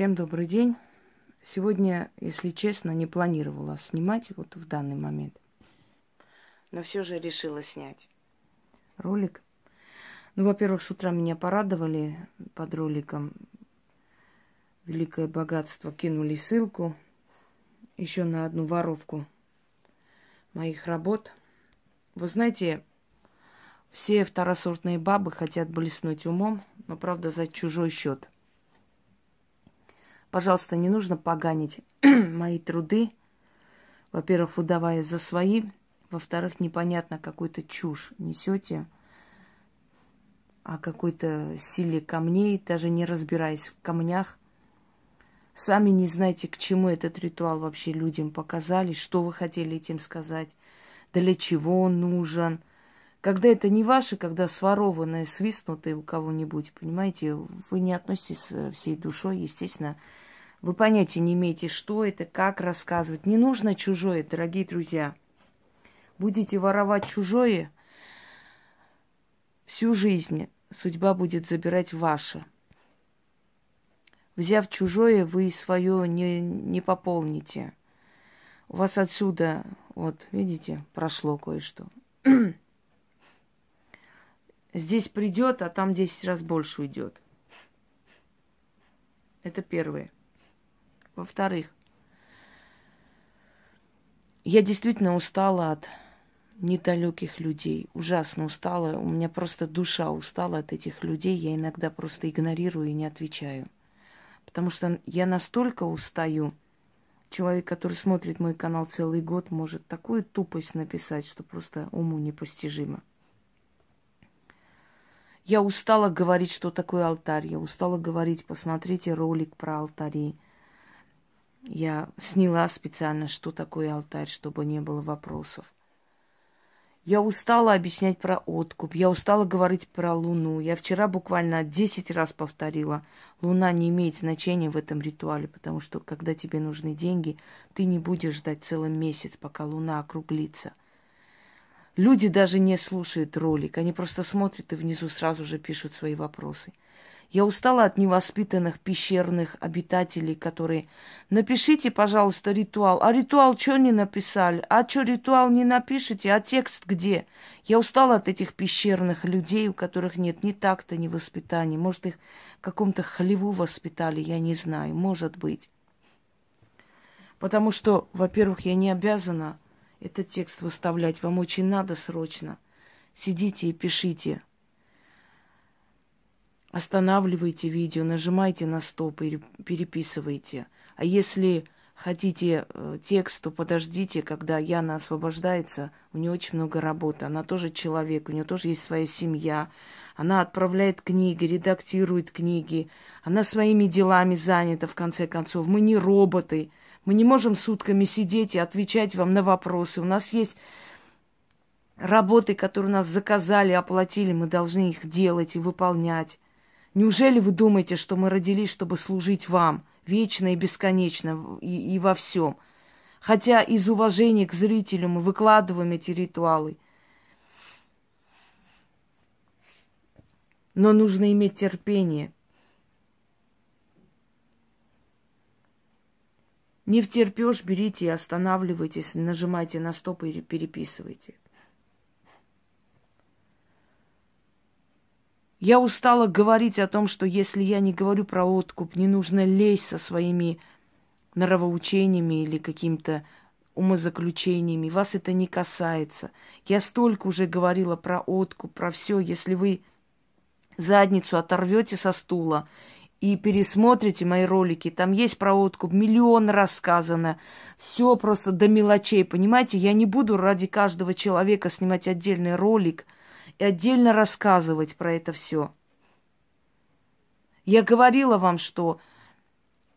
Всем добрый день. Сегодня, если честно, не планировала снимать вот в данный момент. Но все же решила снять ролик. Ну, во-первых, с утра меня порадовали под роликом. Великое богатство кинули ссылку еще на одну воровку моих работ. Вы знаете, все второсортные бабы хотят блеснуть умом, но, правда, за чужой счет. Пожалуйста, не нужно поганить мои труды. Во-первых, выдавая за свои. Во-вторых, непонятно, какую-то чушь несете о какой-то силе камней, даже не разбираясь в камнях. Сами не знаете, к чему этот ритуал вообще людям показали, что вы хотели этим сказать, для чего он нужен – когда это не ваше, когда сворованное, свистнутое у кого-нибудь, понимаете, вы не относитесь всей душой, естественно. Вы понятия не имеете, что это, как рассказывать. Не нужно чужое, дорогие друзья. Будете воровать чужое, всю жизнь судьба будет забирать ваше. Взяв чужое, вы свое не, не пополните. У вас отсюда, вот, видите, прошло кое-что. Здесь придет, а там 10 раз больше уйдет. Это первое. Во-вторых, я действительно устала от недалеких людей. Ужасно устала. У меня просто душа устала от этих людей. Я иногда просто игнорирую и не отвечаю. Потому что я настолько устаю. Человек, который смотрит мой канал целый год, может такую тупость написать, что просто уму непостижимо. Я устала говорить, что такое алтарь. Я устала говорить, посмотрите ролик про алтари. Я сняла специально, что такое алтарь, чтобы не было вопросов. Я устала объяснять про откуп, я устала говорить про Луну. Я вчера буквально 10 раз повторила, Луна не имеет значения в этом ритуале, потому что когда тебе нужны деньги, ты не будешь ждать целый месяц, пока Луна округлится. Люди даже не слушают ролик, они просто смотрят и внизу сразу же пишут свои вопросы. Я устала от невоспитанных пещерных обитателей, которые напишите, пожалуйста, ритуал. А ритуал что не написали? А что ритуал не напишите? А текст где? Я устала от этих пещерных людей, у которых нет ни такта, ни воспитания. Может, их каком-то хлеву воспитали, я не знаю. Может быть. Потому что, во-первых, я не обязана этот текст выставлять. Вам очень надо срочно. Сидите и пишите. Останавливайте видео, нажимайте на стоп и переписывайте. А если хотите э, текст, то подождите, когда Яна освобождается. У нее очень много работы. Она тоже человек, у нее тоже есть своя семья. Она отправляет книги, редактирует книги. Она своими делами занята, в конце концов. Мы не роботы. Мы не можем сутками сидеть и отвечать вам на вопросы. У нас есть работы, которые нас заказали, оплатили, мы должны их делать и выполнять. Неужели вы думаете, что мы родились, чтобы служить вам вечно и бесконечно и, и во всем? Хотя из уважения к зрителю мы выкладываем эти ритуалы. Но нужно иметь терпение – Не втерпешь, берите и останавливайтесь, нажимайте на стоп и переписывайте. Я устала говорить о том, что если я не говорю про откуп, не нужно лезть со своими нравоучениями или какими-то умозаключениями. Вас это не касается. Я столько уже говорила про откуп, про все. Если вы задницу оторвете со стула и пересмотрите мои ролики, там есть про откуп, миллион раз сказано, все просто до мелочей, понимаете? Я не буду ради каждого человека снимать отдельный ролик и отдельно рассказывать про это все. Я говорила вам, что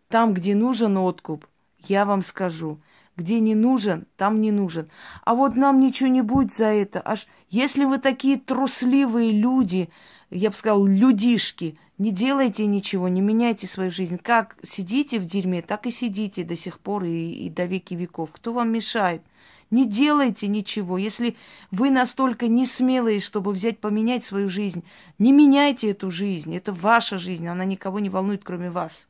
там, где нужен откуп, я вам скажу. Где не нужен, там не нужен. А вот нам ничего не будет за это. Аж если вы такие трусливые люди, я бы сказала, людишки, не делайте ничего, не меняйте свою жизнь. Как сидите в дерьме, так и сидите до сих пор и, и до веки веков. Кто вам мешает? Не делайте ничего. Если вы настолько не смелые, чтобы взять, поменять свою жизнь, не меняйте эту жизнь. Это ваша жизнь, она никого не волнует, кроме вас.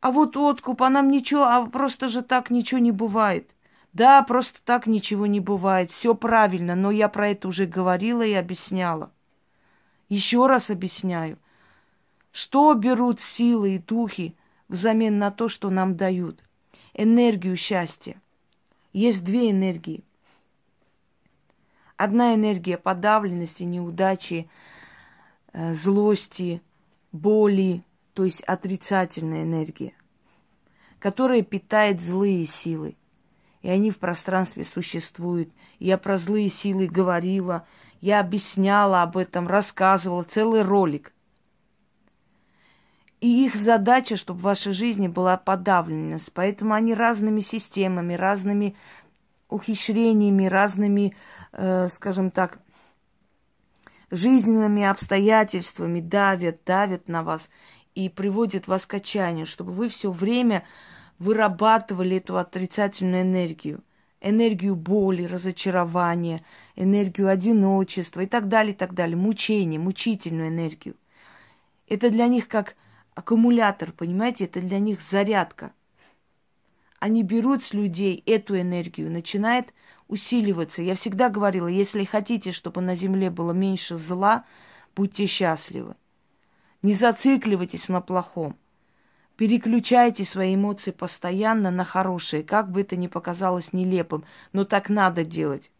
А вот откуп, а нам ничего, а просто же так ничего не бывает. Да, просто так ничего не бывает. Все правильно, но я про это уже говорила и объясняла. Еще раз объясняю. Что берут силы и духи взамен на то, что нам дают? Энергию счастья. Есть две энергии. Одна энергия подавленности, неудачи, э, злости, боли, то есть отрицательная энергия, которая питает злые силы. И они в пространстве существуют. Я про злые силы говорила, я объясняла об этом, рассказывала, целый ролик. И их задача, чтобы в вашей жизни была подавленность. Поэтому они разными системами, разными ухищрениями, разными, э, скажем так, жизненными обстоятельствами давят, давят на вас и приводят вас к отчаянию, чтобы вы все время вырабатывали эту отрицательную энергию. Энергию боли, разочарования, энергию одиночества и так далее, и так далее. Мучение, мучительную энергию. Это для них как аккумулятор, понимаете? Это для них зарядка. Они берут с людей эту энергию, начинает усиливаться. Я всегда говорила, если хотите, чтобы на земле было меньше зла, будьте счастливы. Не зацикливайтесь на плохом. Переключайте свои эмоции постоянно на хорошие, как бы это ни показалось нелепым, но так надо делать.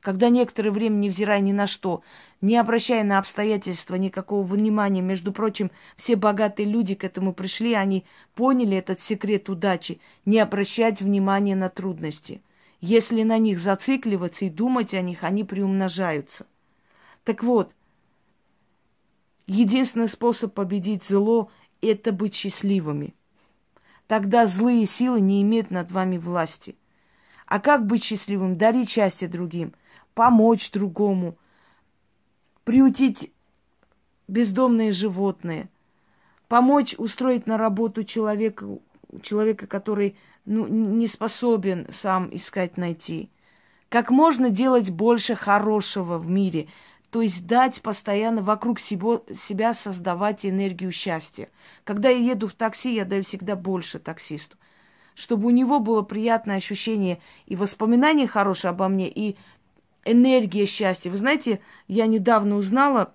Когда некоторое время, невзирая ни на что, не обращая на обстоятельства никакого внимания, между прочим, все богатые люди к этому пришли, они поняли этот секрет удачи, не обращать внимания на трудности. Если на них зацикливаться и думать о них, они приумножаются. Так вот, единственный способ победить зло это быть счастливыми. Тогда злые силы не имеют над вами власти. А как быть счастливым? Дарить счастье другим, помочь другому, приутить бездомные животные, помочь устроить на работу человека, человека, который ну, не способен сам искать найти. Как можно делать больше хорошего в мире – то есть дать постоянно вокруг себя, себя создавать энергию счастья. Когда я еду в такси, я даю всегда больше таксисту. Чтобы у него было приятное ощущение и воспоминания хорошие обо мне, и энергия счастья. Вы знаете, я недавно узнала,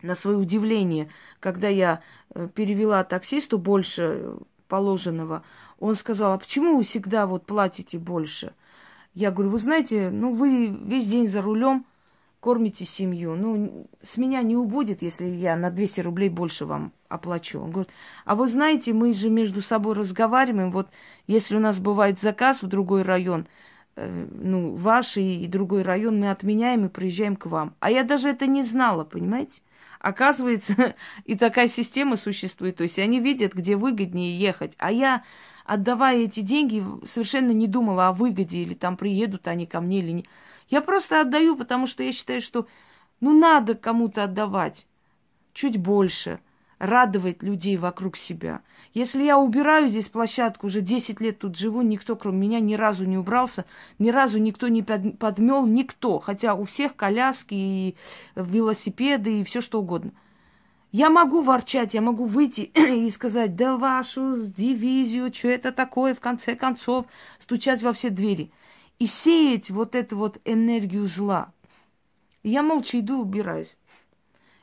на свое удивление, когда я э, перевела таксисту больше положенного, он сказал, а почему вы всегда вот платите больше? Я говорю, вы знаете, ну вы весь день за рулем, кормите семью. Ну, с меня не убудет, если я на 200 рублей больше вам оплачу. Он говорит, а вы знаете, мы же между собой разговариваем, вот если у нас бывает заказ в другой район, э, ну, ваш и, и другой район, мы отменяем и приезжаем к вам. А я даже это не знала, понимаете? Оказывается, и такая система существует. То есть они видят, где выгоднее ехать. А я, отдавая эти деньги, совершенно не думала о выгоде, или там приедут они ко мне или не. Я просто отдаю, потому что я считаю, что ну надо кому-то отдавать чуть больше, радовать людей вокруг себя. Если я убираю здесь площадку, уже 10 лет тут живу, никто кроме меня ни разу не убрался, ни разу никто не подмел, никто. Хотя у всех коляски и велосипеды и все что угодно. Я могу ворчать, я могу выйти и сказать, да вашу дивизию, что это такое, в конце концов, стучать во все двери – и сеять вот эту вот энергию зла. Я молча иду убираюсь.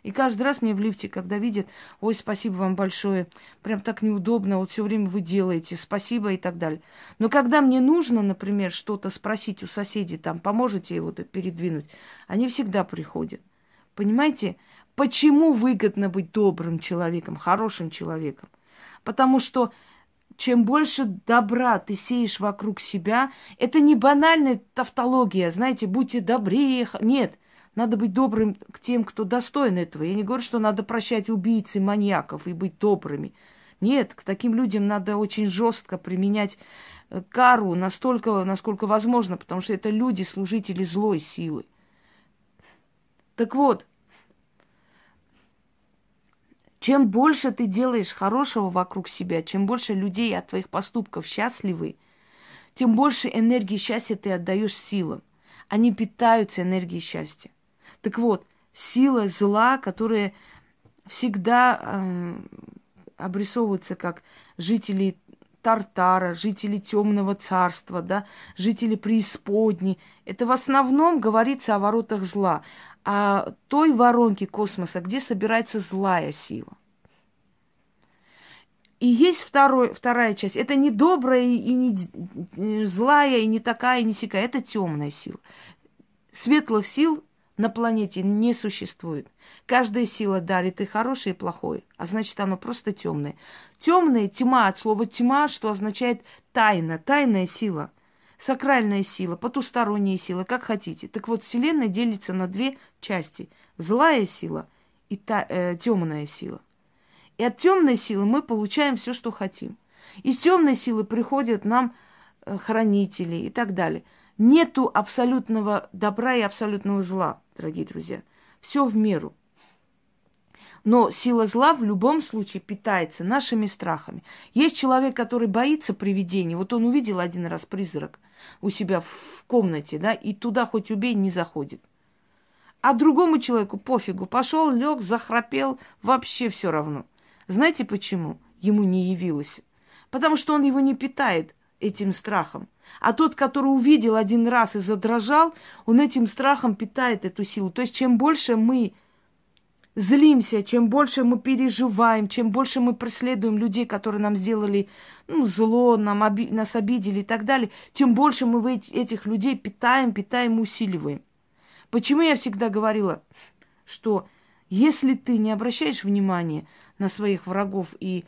И каждый раз мне в лифте, когда видят, ой, спасибо вам большое, прям так неудобно, вот все время вы делаете, спасибо и так далее. Но когда мне нужно, например, что-то спросить у соседей, там, поможете вот это передвинуть, они всегда приходят. Понимаете, почему выгодно быть добрым человеком, хорошим человеком? Потому что чем больше добра ты сеешь вокруг себя, это не банальная тавтология, знаете, будьте добрее. Нет, надо быть добрым к тем, кто достоин этого. Я не говорю, что надо прощать убийц и маньяков и быть добрыми. Нет, к таким людям надо очень жестко применять э, кару настолько, насколько возможно, потому что это люди, служители злой силы. Так вот, чем больше ты делаешь хорошего вокруг себя, чем больше людей от твоих поступков счастливы, тем больше энергии счастья ты отдаешь силам. Они питаются энергией счастья. Так вот, сила зла, которая всегда э, обрисовываются как жители Тартара, жители темного царства, да, жители преисподней. Это в основном говорится о воротах зла, о той воронке космоса, где собирается злая сила. И есть второй, вторая часть. Это не добрая и не злая, и не такая, и не сякая. Это темная сила. Светлых сил на планете не существует. Каждая сила дарит и хорошее, и плохое, а значит, оно просто темное. Темная тьма от слова тьма, что означает тайна, тайная сила, сакральная сила, потусторонняя сила, как хотите. Так вот, Вселенная делится на две части: злая сила и та, э, темная сила. И от темной силы мы получаем все, что хотим. Из темной силы приходят нам э, хранители и так далее. Нету абсолютного добра и абсолютного зла, дорогие друзья. Все в меру. Но сила зла в любом случае питается нашими страхами. Есть человек, который боится привидений. Вот он увидел один раз призрак у себя в комнате, да, и туда хоть убей, не заходит. А другому человеку пофигу. Пошел, лег, захрапел, вообще все равно. Знаете почему ему не явилось? Потому что он его не питает этим страхом. А тот, который увидел один раз и задрожал, он этим страхом питает эту силу. То есть чем больше мы злимся, чем больше мы переживаем, чем больше мы преследуем людей, которые нам сделали ну, зло, нам оби- нас обидели и так далее, тем больше мы этих людей питаем, питаем, усиливаем. Почему я всегда говорила, что если ты не обращаешь внимания на своих врагов и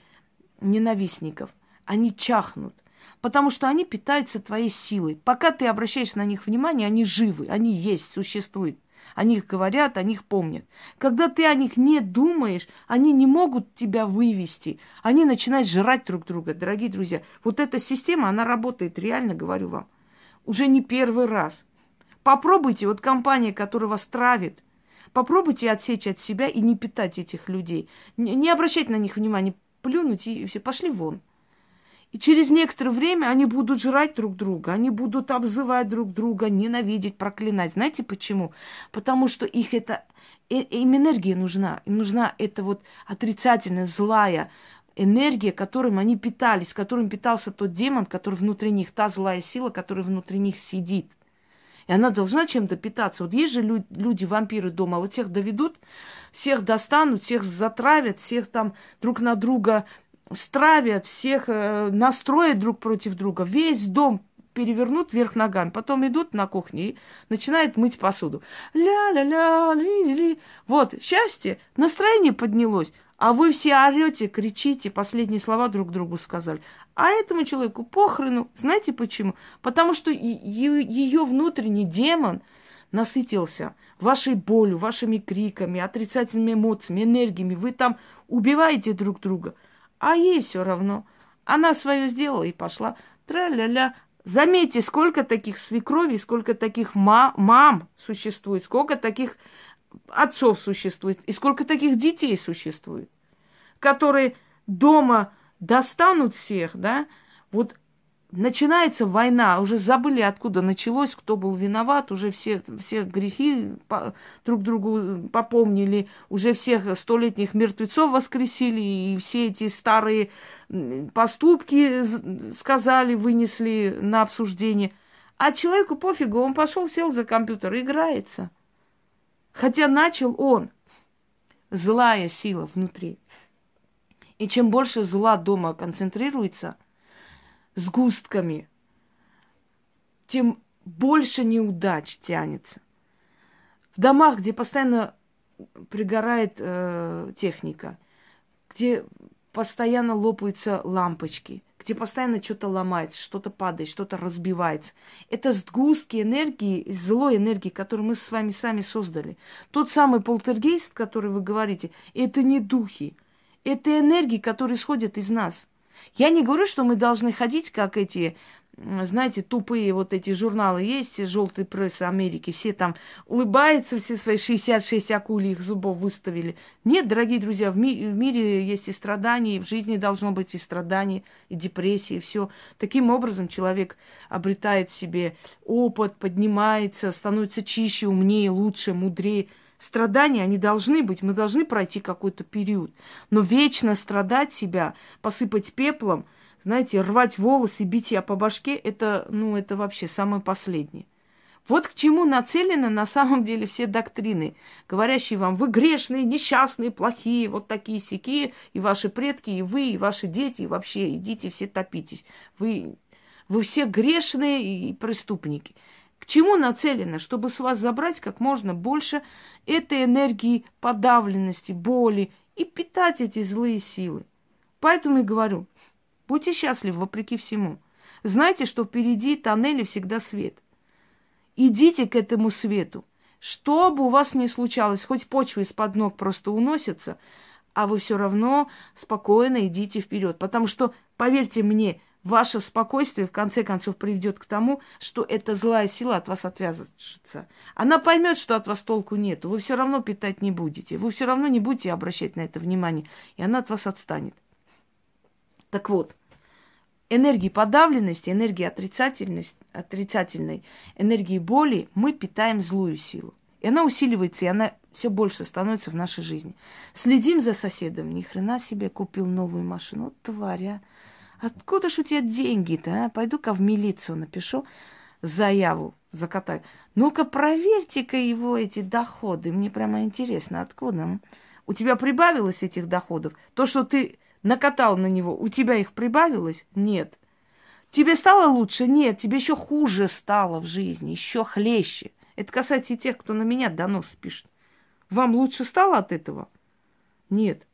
ненавистников, они чахнут потому что они питаются твоей силой. Пока ты обращаешь на них внимание, они живы, они есть, существуют. О них говорят, о них помнят. Когда ты о них не думаешь, они не могут тебя вывести. Они начинают жрать друг друга, дорогие друзья. Вот эта система, она работает, реально говорю вам. Уже не первый раз. Попробуйте, вот компания, которая вас травит, попробуйте отсечь от себя и не питать этих людей. Не, не обращать на них внимания, плюнуть и все, пошли вон. И через некоторое время они будут жрать друг друга, они будут обзывать друг друга, ненавидеть, проклинать. Знаете почему? Потому что их это, э, им энергия нужна. Им нужна эта вот отрицательная, злая энергия, которым они питались, которым питался тот демон, который внутри них, та злая сила, которая внутри них сидит. И она должна чем-то питаться. Вот есть же люди, вампиры дома, вот всех доведут, всех достанут, всех затравят, всех там друг на друга стравят, всех э, настроят друг против друга, весь дом перевернут вверх ногами, потом идут на кухню и начинают мыть посуду. Ля-ля-ля, ли-ли-ли. Вот, счастье, настроение поднялось, а вы все орете, кричите, последние слова друг другу сказали. А этому человеку похрену. Знаете почему? Потому что ее внутренний демон насытился вашей болью, вашими криками, отрицательными эмоциями, энергиями. Вы там убиваете друг друга. А ей все равно. Она свое сделала и пошла. Тра-ля-ля. Заметьте, сколько таких свекровей, сколько таких ма- мам существует, сколько таких отцов существует, и сколько таких детей существует, которые дома достанут всех, да, вот начинается война, уже забыли, откуда началось, кто был виноват, уже все, все грехи по, друг другу попомнили, уже всех столетних мертвецов воскресили, и все эти старые поступки сказали, вынесли на обсуждение. А человеку пофигу, он пошел, сел за компьютер, играется. Хотя начал он. Злая сила внутри. И чем больше зла дома концентрируется – сгустками, тем больше неудач тянется. В домах, где постоянно пригорает э, техника, где постоянно лопаются лампочки, где постоянно что-то ломается, что-то падает, что-то разбивается. Это сгустки энергии, злой энергии, которую мы с вами сами создали. Тот самый полтергейст, который вы говорите, это не духи. Это энергии, которые исходят из нас. Я не говорю, что мы должны ходить, как эти, знаете, тупые вот эти журналы есть, желтый пресс Америки, все там улыбаются, все свои 66 акульих зубов выставили. Нет, дорогие друзья, в, ми- в мире есть и страдания, и в жизни должно быть и страдания, и депрессии, и все. Таким образом человек обретает себе опыт, поднимается, становится чище, умнее, лучше, мудрее. Страдания, они должны быть, мы должны пройти какой-то период. Но вечно страдать себя, посыпать пеплом, знаете, рвать волосы, бить себя по башке, это, ну, это вообще самое последнее. Вот к чему нацелены на самом деле все доктрины, говорящие вам, вы грешные, несчастные, плохие, вот такие сякие, и ваши предки, и вы, и ваши дети, и вообще идите все топитесь. Вы, вы все грешные и преступники. К чему нацелено? Чтобы с вас забрать как можно больше этой энергии подавленности, боли и питать эти злые силы. Поэтому и говорю, будьте счастливы вопреки всему. Знайте, что впереди тоннели всегда свет – Идите к этому свету. Что бы у вас ни случалось, хоть почва из-под ног просто уносится, а вы все равно спокойно идите вперед. Потому что, поверьте мне, ваше спокойствие в конце концов приведет к тому, что эта злая сила от вас отвяжется. Она поймет, что от вас толку нет. Вы все равно питать не будете. Вы все равно не будете обращать на это внимание. И она от вас отстанет. Так вот, энергии подавленности, энергии отрицательности, отрицательной, энергии боли мы питаем злую силу. И она усиливается, и она все больше становится в нашей жизни. Следим за соседом. Ни хрена себе купил новую машину. Вот тваря. Откуда ж у тебя деньги-то, а? Пойду-ка в милицию напишу заяву, закатаю. Ну-ка, проверьте-ка его эти доходы. Мне прямо интересно, откуда? У тебя прибавилось этих доходов? То, что ты накатал на него, у тебя их прибавилось? Нет. Тебе стало лучше? Нет, тебе еще хуже стало в жизни, еще хлеще. Это касается и тех, кто на меня донос пишет. Вам лучше стало от этого? Нет.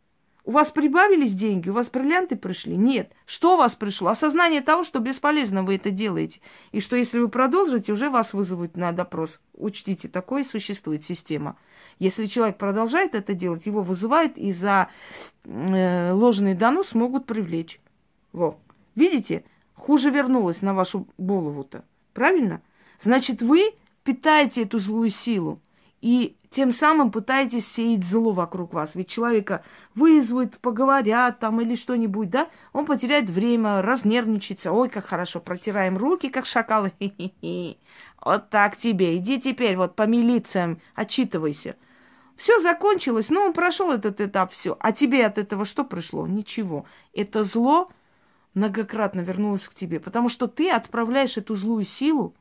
У вас прибавились деньги, у вас бриллианты пришли? Нет. Что у вас пришло? Осознание того, что бесполезно вы это делаете. И что если вы продолжите, уже вас вызовут на допрос. Учтите, такое существует система. Если человек продолжает это делать, его вызывают и за э, ложный донос могут привлечь. Во. Видите? Хуже вернулось на вашу голову-то. Правильно? Значит, вы питаете эту злую силу. И тем самым пытаетесь сеять зло вокруг вас. Ведь человека вызовут, поговорят там или что-нибудь, да? Он потеряет время, разнервничается. Ой, как хорошо, протираем руки, как шакалы. Вот так тебе. Иди теперь вот по милициям, отчитывайся. Все закончилось, ну, он прошел этот этап, все. А тебе от этого что пришло? Ничего. Это зло многократно вернулось к тебе, потому что ты отправляешь эту злую силу,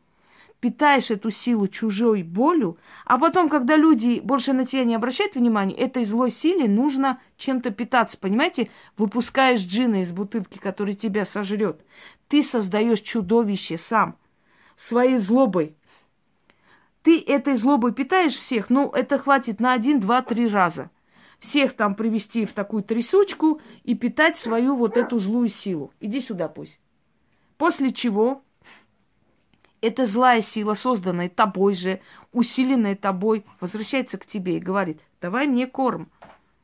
питаешь эту силу чужой болью, а потом, когда люди больше на тебя не обращают внимания, этой злой силе нужно чем-то питаться, понимаете? Выпускаешь джина из бутылки, который тебя сожрет. Ты создаешь чудовище сам своей злобой, ты этой злобой питаешь всех, ну, это хватит на один, два, три раза. Всех там привести в такую трясучку и питать свою вот эту злую силу. Иди сюда пусть. После чего эта злая сила, созданная тобой же, усиленная тобой, возвращается к тебе и говорит, давай мне корм.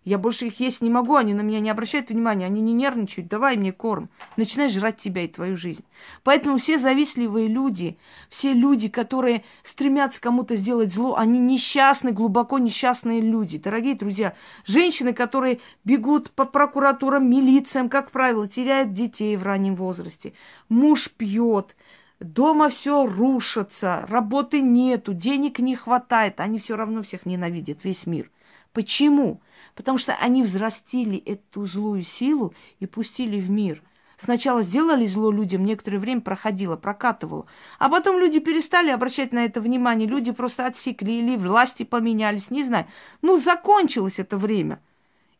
Я больше их есть не могу, они на меня не обращают внимания, они не нервничают, давай мне корм. Начинай жрать тебя и твою жизнь. Поэтому все завистливые люди, все люди, которые стремятся кому-то сделать зло, они несчастные, глубоко несчастные люди. Дорогие друзья, женщины, которые бегут по прокуратурам, милициям, как правило, теряют детей в раннем возрасте. Муж пьет, дома все рушится, работы нету, денег не хватает, они все равно всех ненавидят, весь мир. Почему? Потому что они взрастили эту злую силу и пустили в мир. Сначала сделали зло людям, некоторое время проходило, прокатывало. А потом люди перестали обращать на это внимание. Люди просто отсекли или власти поменялись, не знаю. Ну, закончилось это время.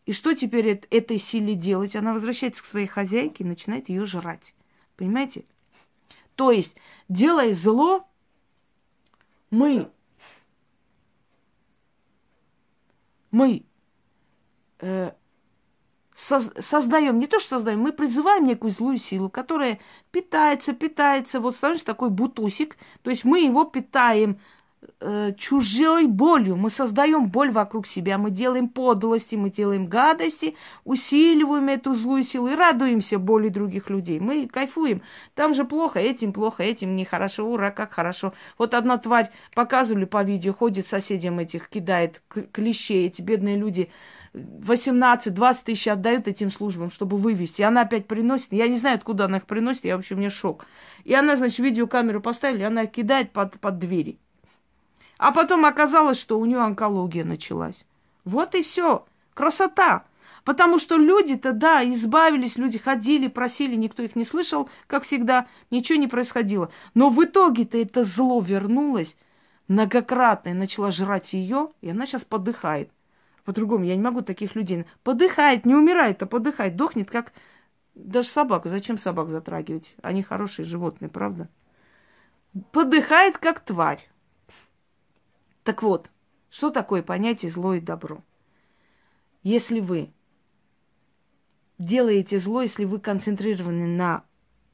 И что теперь этой силе делать? Она возвращается к своей хозяйке и начинает ее жрать. Понимаете? То есть, делая зло, мы, мы э, создаем, не то что создаем, мы призываем некую злую силу, которая питается, питается, вот становится такой бутусик, то есть мы его питаем э, чужой болью, мы создаем боль вокруг себя, мы делаем подлости, мы делаем гадости, усиливаем эту злую силу и радуемся боли других людей. Мы кайфуем. Там же плохо, этим плохо, этим нехорошо, ура, как хорошо. Вот одна тварь показывали по видео, ходит соседям этих, кидает клещей, эти бедные люди 18-20 тысяч отдают этим службам, чтобы вывести. И она опять приносит. Я не знаю, откуда она их приносит, я вообще, мне шок. И она, значит, видеокамеру поставили, она кидает под, под двери. А потом оказалось, что у нее онкология началась. Вот и все. Красота. Потому что люди-то, да, избавились, люди ходили, просили, никто их не слышал, как всегда, ничего не происходило. Но в итоге-то это зло вернулось многократно и начала жрать ее, и она сейчас подыхает. По-другому я не могу таких людей. Подыхает, не умирает, а подыхает, дохнет, как даже собака. Зачем собак затрагивать? Они хорошие животные, правда? Подыхает, как тварь. Так вот, что такое понятие зло и добро? Если вы делаете зло, если вы концентрированы на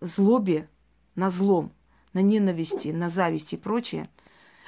злобе, на злом, на ненависти, на зависти и прочее,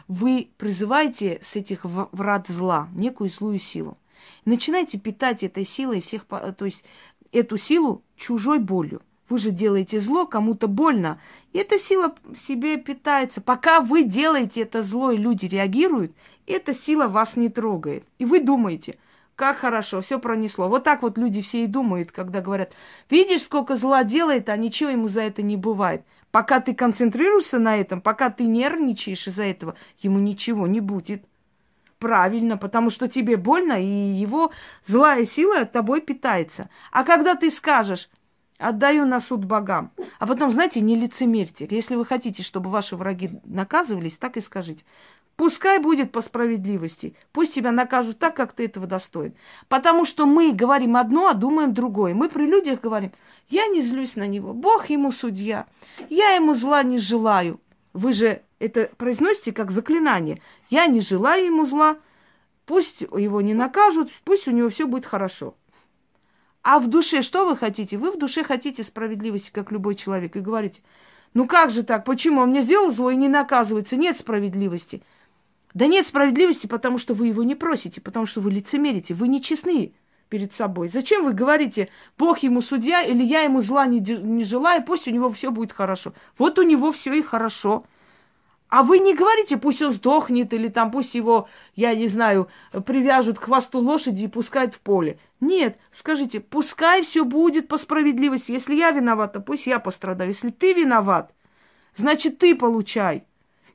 вы призываете с этих врат зла некую злую силу. Начинайте питать этой силой всех, то есть эту силу чужой болью. Вы же делаете зло, кому-то больно. И эта сила себе питается. Пока вы делаете это зло, и люди реагируют, эта сила вас не трогает. И вы думаете – как хорошо, все пронесло. Вот так вот люди все и думают, когда говорят, видишь, сколько зла делает, а ничего ему за это не бывает. Пока ты концентрируешься на этом, пока ты нервничаешь из-за этого, ему ничего не будет. Правильно, потому что тебе больно, и его злая сила от тобой питается. А когда ты скажешь, отдаю на суд богам, а потом, знаете, не лицемерьте. Если вы хотите, чтобы ваши враги наказывались, так и скажите. Пускай будет по справедливости. Пусть тебя накажут так, как ты этого достоин. Потому что мы говорим одно, а думаем другое. Мы при людях говорим, я не злюсь на него, Бог ему судья, я ему зла не желаю. Вы же это произносите как заклинание. Я не желаю ему зла, пусть его не накажут, пусть у него все будет хорошо. А в душе что вы хотите? Вы в душе хотите справедливости, как любой человек, и говорите, ну как же так, почему он мне сделал зло и не наказывается, нет справедливости. Да нет справедливости, потому что вы его не просите, потому что вы лицемерите, вы не честны перед собой. Зачем вы говорите, Бог ему судья, или я ему зла не, не желаю, пусть у него все будет хорошо. Вот у него все и хорошо. А вы не говорите, пусть он сдохнет, или там пусть его, я не знаю, привяжут к хвосту лошади и пускают в поле. Нет, скажите, пускай все будет по справедливости. Если я виновата, пусть я пострадаю. Если ты виноват, значит ты получай.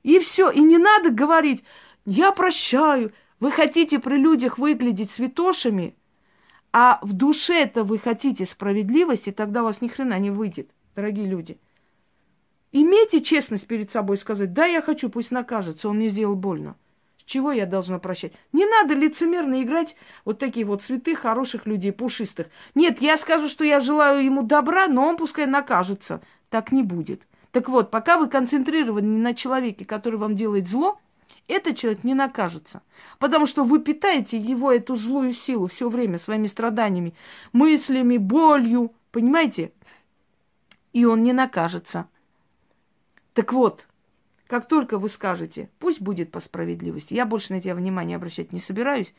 И все. И не надо говорить, я прощаю. Вы хотите при людях выглядеть святошами, а в душе-то вы хотите справедливости, тогда у вас ни хрена не выйдет, дорогие люди. Имейте честность перед собой сказать, да, я хочу, пусть накажется, он мне сделал больно. Чего я должна прощать? Не надо лицемерно играть вот такие вот святых, хороших людей, пушистых. Нет, я скажу, что я желаю ему добра, но он пускай накажется. Так не будет. Так вот, пока вы концентрированы на человеке, который вам делает зло, этот человек не накажется. Потому что вы питаете его, эту злую силу, все время своими страданиями, мыслями, болью. Понимаете? И он не накажется. Так вот, как только вы скажете, пусть будет по справедливости, я больше на тебя внимания обращать не собираюсь.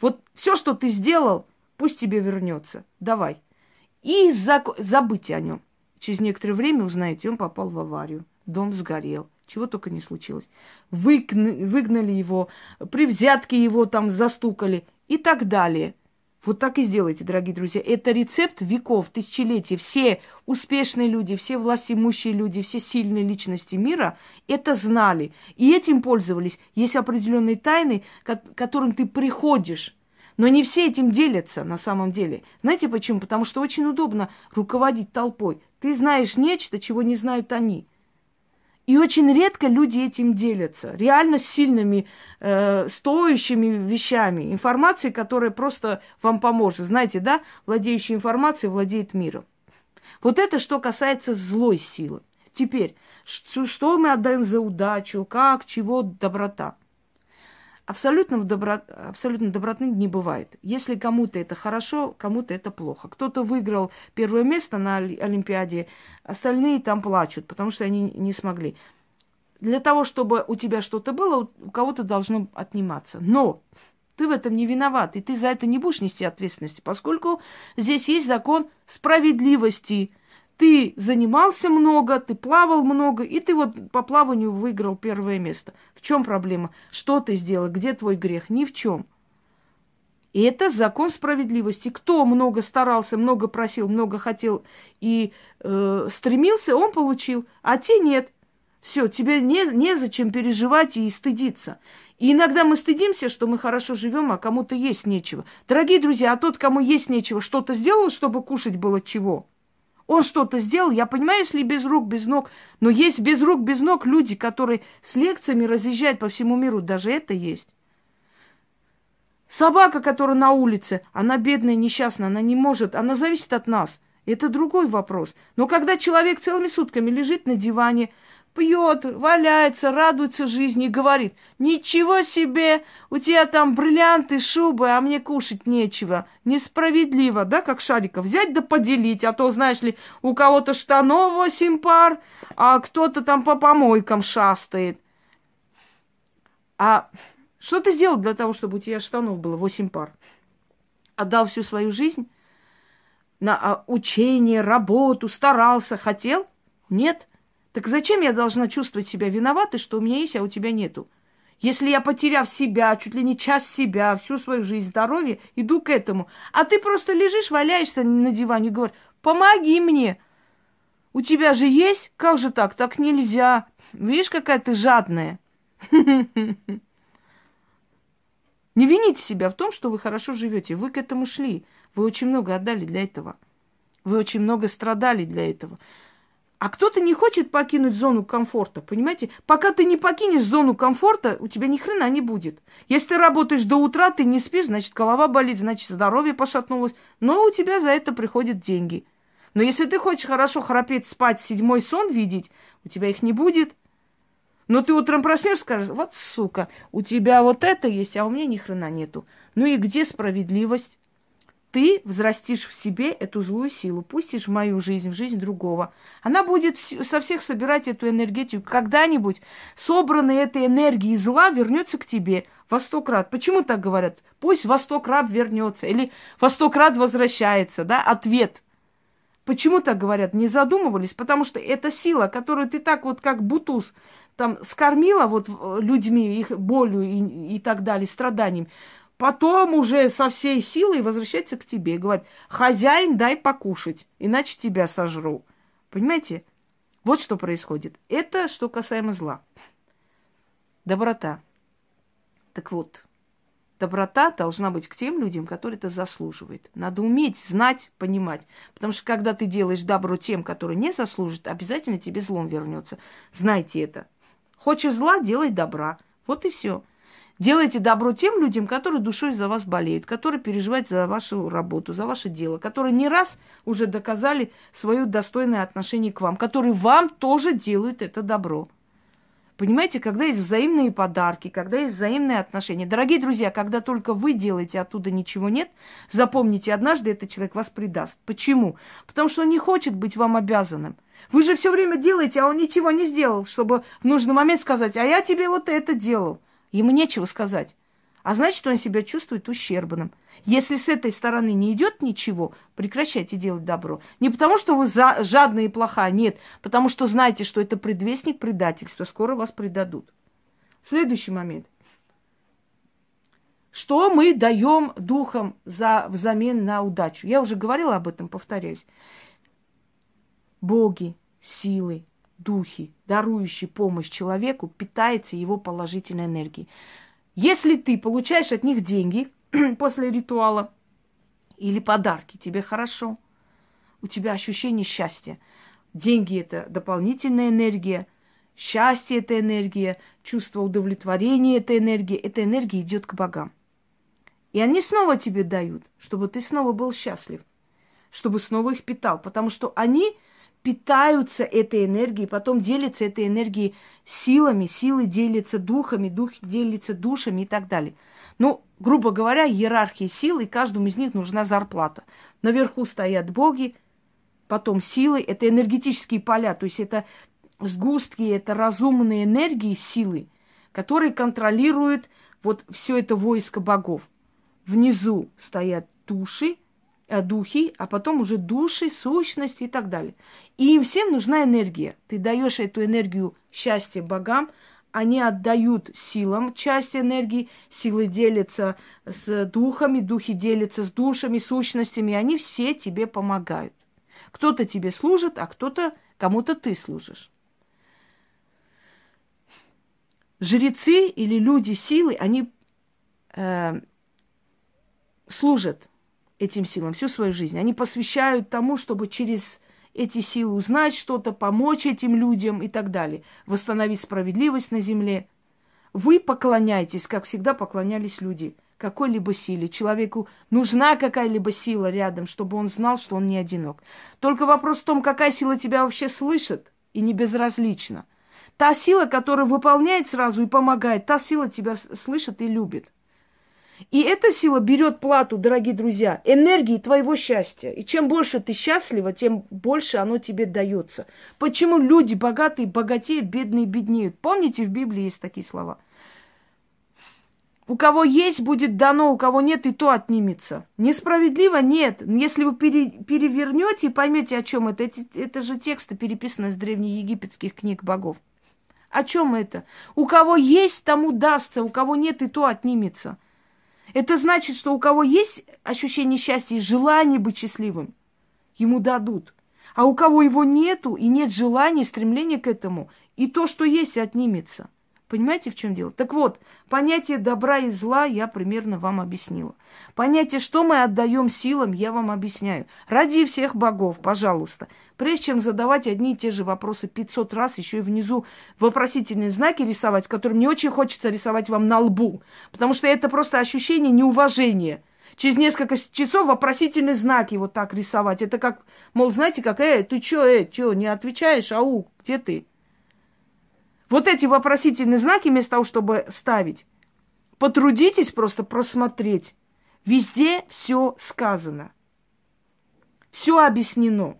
Вот все, что ты сделал, пусть тебе вернется. Давай. И зак... забыть о нем. Через некоторое время узнаете, он попал в аварию. Дом сгорел чего только не случилось. Выгнали, его, при взятке его там застукали и так далее. Вот так и сделайте, дорогие друзья. Это рецепт веков, тысячелетий. Все успешные люди, все властимущие люди, все сильные личности мира это знали. И этим пользовались. Есть определенные тайны, к которым ты приходишь. Но не все этим делятся на самом деле. Знаете почему? Потому что очень удобно руководить толпой. Ты знаешь нечто, чего не знают они. И очень редко люди этим делятся. Реально сильными, э, стоящими вещами. Информацией, которая просто вам поможет. Знаете, да? Владеющий информацией владеет миром. Вот это что касается злой силы. Теперь, что, мы отдаем за удачу, как, чего, доброта. Абсолютно, добро... Абсолютно доброты не бывает. Если кому-то это хорошо, кому-то это плохо. Кто-то выиграл первое место на Олимпиаде, остальные там плачут, потому что они не смогли. Для того, чтобы у тебя что-то было, у кого-то должно отниматься. Но ты в этом не виноват, и ты за это не будешь нести ответственности, поскольку здесь есть закон справедливости – ты занимался много, ты плавал много, и ты вот по плаванию выиграл первое место. В чем проблема? Что ты сделал? Где твой грех? Ни в чем. И это закон справедливости. Кто много старался, много просил, много хотел и э, стремился, он получил, а те нет. Все, тебе не, незачем переживать и стыдиться. И иногда мы стыдимся, что мы хорошо живем, а кому-то есть нечего. Дорогие друзья, а тот, кому есть нечего, что-то сделал, чтобы кушать было чего? Он что-то сделал, я понимаю, если без рук, без ног, но есть без рук, без ног люди, которые с лекциями разъезжают по всему миру, даже это есть. Собака, которая на улице, она бедная, несчастная, она не может, она зависит от нас. Это другой вопрос. Но когда человек целыми сутками лежит на диване, пьет, валяется, радуется жизни и говорит, ничего себе, у тебя там бриллианты, шубы, а мне кушать нечего. Несправедливо, да, как шариков, взять да поделить, а то, знаешь ли, у кого-то штанов восемь пар, а кто-то там по помойкам шастает. А что ты сделал для того, чтобы у тебя штанов было восемь пар? Отдал всю свою жизнь на а, учение, работу, старался, хотел? Нет. Так зачем я должна чувствовать себя виноватой, что у меня есть, а у тебя нету? Если я, потеряв себя, чуть ли не час себя, всю свою жизнь, здоровье, иду к этому, а ты просто лежишь, валяешься на диване и говоришь, помоги мне. У тебя же есть? Как же так? Так нельзя. Видишь, какая ты жадная. Не вините себя в том, что вы хорошо живете. Вы к этому шли. Вы очень много отдали для этого. Вы очень много страдали для этого. А кто-то не хочет покинуть зону комфорта, понимаете? Пока ты не покинешь зону комфорта, у тебя ни хрена не будет. Если ты работаешь до утра, ты не спишь, значит, голова болит, значит, здоровье пошатнулось. Но у тебя за это приходят деньги. Но если ты хочешь хорошо храпеть, спать, седьмой сон видеть, у тебя их не будет. Но ты утром проснешься, скажешь, вот сука, у тебя вот это есть, а у меня ни хрена нету. Ну и где справедливость? Ты взрастишь в себе эту злую силу, пустишь в мою жизнь, в жизнь другого. Она будет со всех собирать эту энергетику. Когда-нибудь собранная этой энергии зла вернется к тебе во сто крат. Почему так говорят? Пусть во сто крат вернется или во сто крат возвращается, да, ответ. Почему так говорят? Не задумывались? Потому что это сила, которую ты так вот как бутуз там скормила вот людьми, их болью и, и так далее, страданиями. Потом уже со всей силой возвращается к тебе и говорит, хозяин, дай покушать, иначе тебя сожру. Понимаете? Вот что происходит. Это что касаемо зла. Доброта. Так вот, доброта должна быть к тем людям, которые это заслуживают. Надо уметь, знать, понимать. Потому что когда ты делаешь добро тем, которые не заслуживают, обязательно тебе злом вернется. Знайте это. Хочешь зла, делай добра. Вот и все. Делайте добро тем людям, которые душой за вас болеют, которые переживают за вашу работу, за ваше дело, которые не раз уже доказали свое достойное отношение к вам, которые вам тоже делают это добро. Понимаете, когда есть взаимные подарки, когда есть взаимные отношения. Дорогие друзья, когда только вы делаете, оттуда ничего нет, запомните, однажды этот человек вас предаст. Почему? Потому что он не хочет быть вам обязанным. Вы же все время делаете, а он ничего не сделал, чтобы в нужный момент сказать, а я тебе вот это делал. Ему нечего сказать. А значит, он себя чувствует ущербным. Если с этой стороны не идет ничего, прекращайте делать добро. Не потому, что вы за, жадная и плохая, нет. Потому что знаете, что это предвестник предательства. Скоро вас предадут. Следующий момент. Что мы даем духом за, взамен на удачу? Я уже говорила об этом, повторяюсь. Боги, силы, духи, дарующие помощь человеку, питается его положительной энергией. Если ты получаешь от них деньги после ритуала или подарки, тебе хорошо, у тебя ощущение счастья. Деньги – это дополнительная энергия, счастье – это энергия, чувство удовлетворения – это энергия. Эта энергия идет к богам. И они снова тебе дают, чтобы ты снова был счастлив, чтобы снова их питал, потому что они питаются этой энергией, потом делятся этой энергией силами, силы делятся духами, дух делится душами и так далее. Ну, грубо говоря, иерархия сил, и каждому из них нужна зарплата. Наверху стоят боги, потом силы, это энергетические поля, то есть это сгустки, это разумные энергии, силы, которые контролируют вот все это войско богов. Внизу стоят души, духи, а потом уже души, сущности и так далее. И им всем нужна энергия. Ты даешь эту энергию счастья богам, они отдают силам часть энергии, силы делятся с духами, духи делятся с душами, сущностями, они все тебе помогают. Кто-то тебе служит, а кто-то, кому-то ты служишь. жрецы или люди силы, они э, служат этим силам всю свою жизнь. Они посвящают тому, чтобы через эти силы узнать что-то, помочь этим людям и так далее, восстановить справедливость на земле. Вы поклоняетесь, как всегда поклонялись люди, какой-либо силе. Человеку нужна какая-либо сила рядом, чтобы он знал, что он не одинок. Только вопрос в том, какая сила тебя вообще слышит и не безразлична. Та сила, которая выполняет сразу и помогает, та сила тебя слышит и любит. И эта сила берет плату, дорогие друзья, энергии твоего счастья. И чем больше ты счастлива, тем больше оно тебе дается. Почему люди богатые богатеют, бедные беднеют? Помните, в Библии есть такие слова. У кого есть, будет дано, у кого нет, и то отнимется. Несправедливо? Нет. Если вы пере, перевернете и поймете, о чем это, это, это же тексты, переписанные из древнеегипетских книг богов. О чем это? У кого есть, тому дастся, у кого нет, и то отнимется. Это значит, что у кого есть ощущение счастья и желание быть счастливым, ему дадут. А у кого его нету и нет желания, стремления к этому, и то, что есть, отнимется. Понимаете, в чем дело? Так вот, понятие добра и зла я примерно вам объяснила. Понятие, что мы отдаем силам, я вам объясняю. Ради всех богов, пожалуйста. Прежде чем задавать одни и те же вопросы 500 раз, еще и внизу вопросительные знаки рисовать, которые мне очень хочется рисовать вам на лбу. Потому что это просто ощущение неуважения. Через несколько часов вопросительные знаки вот так рисовать. Это как, мол, знаете, как, э, ты чё, э, чё, не отвечаешь, ау, где ты? Вот эти вопросительные знаки, вместо того, чтобы ставить, потрудитесь просто просмотреть. Везде все сказано. Все объяснено,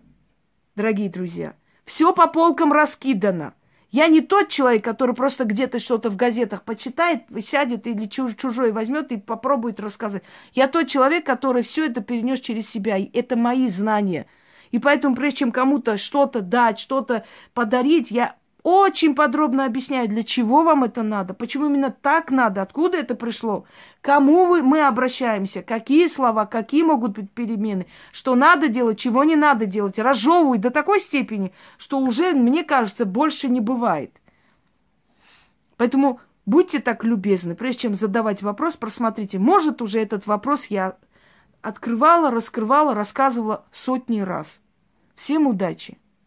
дорогие друзья. Все по полкам раскидано. Я не тот человек, который просто где-то что-то в газетах почитает, сядет или чужой возьмет и попробует рассказать. Я тот человек, который все это перенес через себя. И это мои знания. И поэтому, прежде чем кому-то что-то дать, что-то подарить, я очень подробно объясняю, для чего вам это надо, почему именно так надо, откуда это пришло, кому вы, мы обращаемся, какие слова, какие могут быть перемены, что надо делать, чего не надо делать. Разжевывают до такой степени, что уже, мне кажется, больше не бывает. Поэтому будьте так любезны, прежде чем задавать вопрос, просмотрите. Может, уже этот вопрос я открывала, раскрывала, рассказывала сотни раз. Всем удачи!